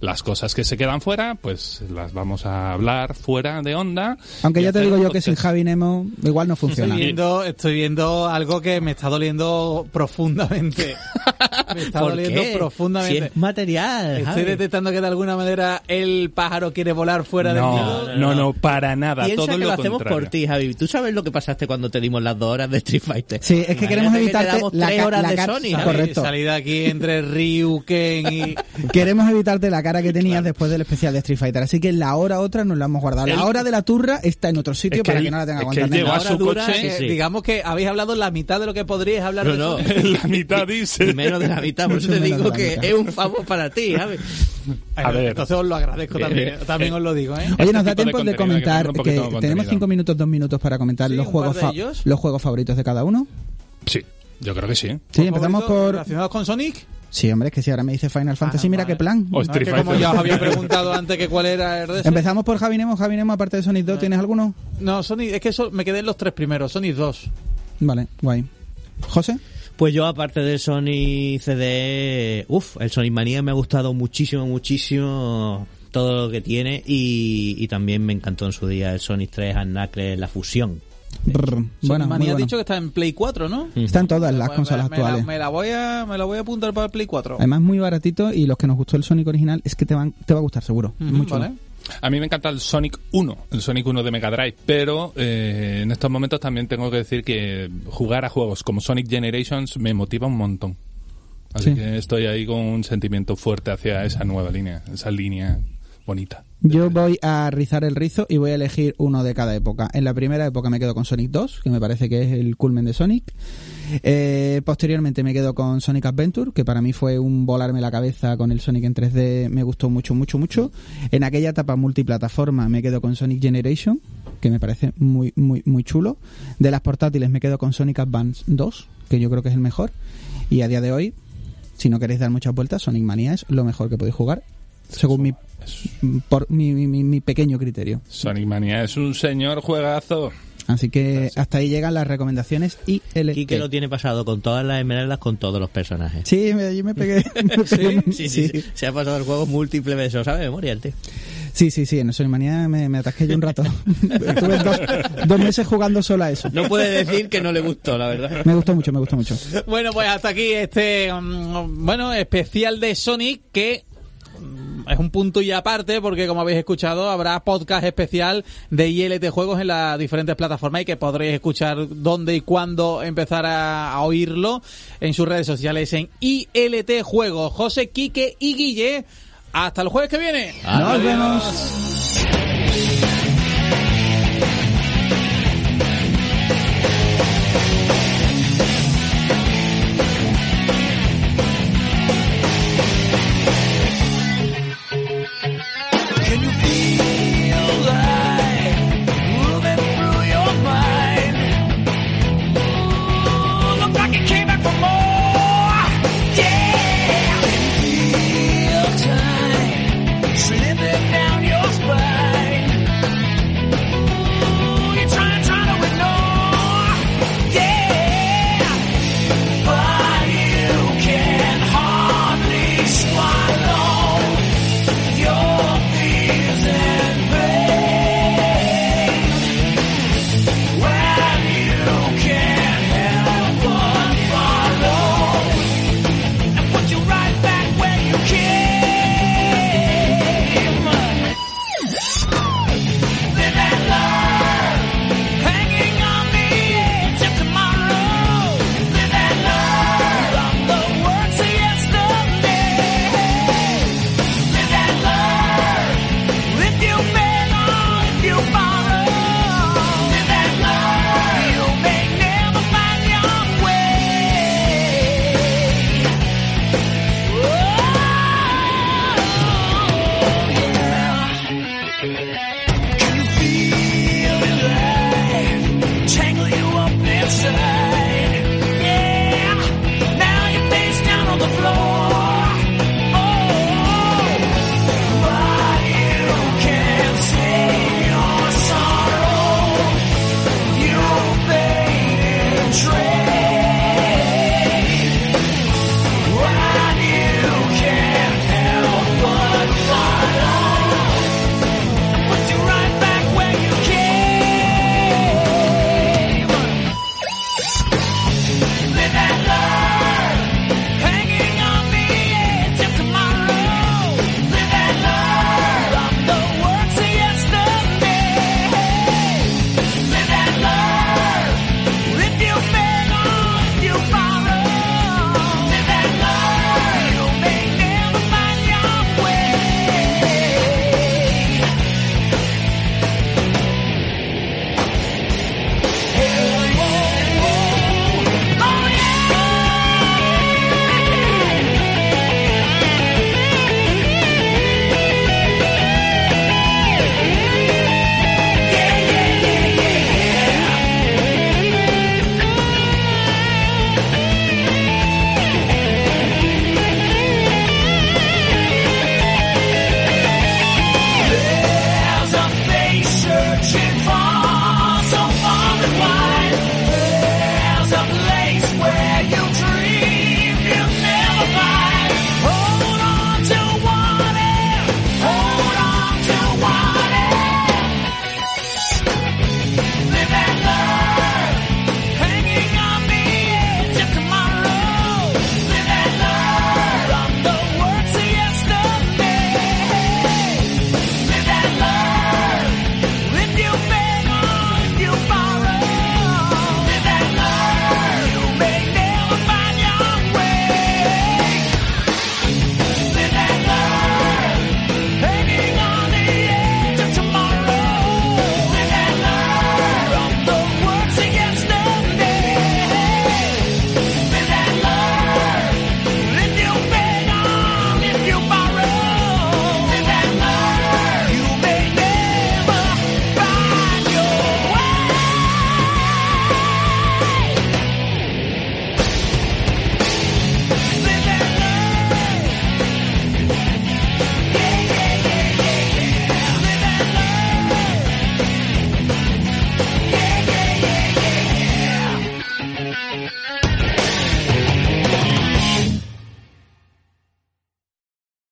las cosas que se quedan fuera, pues las vamos a hablar fuera de onda. Aunque ya te digo yo que sin. Javi Nemo igual no funciona. Estoy viendo, estoy viendo algo que me está doliendo profundamente. Me está ¿Por doliendo qué? profundamente. Si es material. Estoy detectando que de alguna manera el pájaro quiere volar fuera del No, nido. no, no, para nada. Piensa todo que lo, lo hacemos contrario. por ti, Javi. ¿Tú sabes lo que pasaste cuando te dimos las dos horas de Street Fighter? Sí, es que queremos Imagínate que evitarte damos la, horas la de cara- Sony, correcto. Salida aquí entre Ryu, Ken y... Queremos evitarte la cara que tenías después del especial de Street Fighter. Así que la hora otra nos la hemos guardado. La Él- hora de la turra está en otro sitio Es que para él- que no la tenga que es que él llegó a su dura, coche sí, Eh, sí. Digamos que habéis hablado la mitad de lo que podríais hablar No, de no. En la mitad dice. Y menos de la mitad, por eso te de digo que mitad. es un favor para ti. A ver. Entonces os lo agradezco también. También os lo digo, ¿eh? Oye, nos da de tiempo de, que comentar que, de tenemos cinco minutos, dos minutos para comentar Sí, los juegos de los juegos favoritos de cada uno. Sí, yo creo que sí. Sí, empezamos ¿Favoritos por ¿Relacionados con Sonic? Sí, hombre, es que si ahora me dice Final Fantasy, Ah, mira vale. qué plan. O No, es Street que como ya os había preguntado antes que cuál era el de ese. Empezamos por Javi Nemo. Javi Nemo, aparte de Sonic 2, ¿tienes alguno? No, Sonic, es que eso, me quedé en los tres primeros, Sonic 2. Vale, guay. ¿José? Pues yo, aparte del Sonic CD, uff, el Sonic Mania me ha gustado muchísimo, muchísimo todo lo que tiene y, y también me encantó en su día el Sonic 3 and Knuckles, la fusión. Brr, bueno, ha bueno. dicho que está en Play 4, ¿no? Están todas las Pues consolas me, me la- actuales. Me la, voy a, me la voy a apuntar para el Play 4. Además, muy baratito y los que nos gustó el Sonic original es que te, van, te va a gustar seguro. Chulo. vale. A mí me encanta el Sonic 1, el Sonic 1 de Mega Drive, pero eh, en estos momentos también tengo que decir que jugar a juegos como Sonic Generations me motiva un montón. Así Sí. que estoy ahí con un sentimiento fuerte hacia esa nueva línea, esa línea bonita. Yo voy a rizar el rizo y voy a elegir uno de cada época. En la primera época me quedo con Sonic 2, que me parece que es el culmen de Sonic. Eh, posteriormente me quedo con Sonic Adventure, que para mí fue un volarme la cabeza con el Sonic en 3D, me gustó mucho, mucho, mucho. En aquella etapa multiplataforma me quedo con Sonic Generation, que me parece muy, muy, muy chulo. De las portátiles me quedo con Sonic Advance 2, que yo creo que es el mejor. Y a día de hoy, si no queréis dar muchas vueltas, Sonic Mania es lo mejor que podéis jugar, según mi, por mi, mi- mi- mi pequeño criterio. Sonic Mania es un señor juegazo. Así que hasta ahí llegan las recomendaciones ILT. Quique lo tiene pasado con todas las esmeraldas, con todos los personajes. Sí, me, yo me pegué. me pegué- Sí, sí, sí. Se ha pasado el juego múltiples veces, lo sabe de memoria el tío. Sí, sí, sí, en Sonic Manía me, me atasqué yo un rato. Estuve dos, dos meses jugando solo a eso. No puede decir que no le gustó, la verdad. Me gustó mucho, me gustó mucho. Bueno, pues hasta aquí este mm, bueno especial de Sonic que es un punto y aparte porque como habéis escuchado habrá podcast especial de ILT Juegos en las diferentes plataformas y que podréis escuchar dónde y cuándo empezar a, oírlo en sus redes sociales en ILT Juegos. José, Quique y Guille, hasta el jueves que viene. Nos vemos.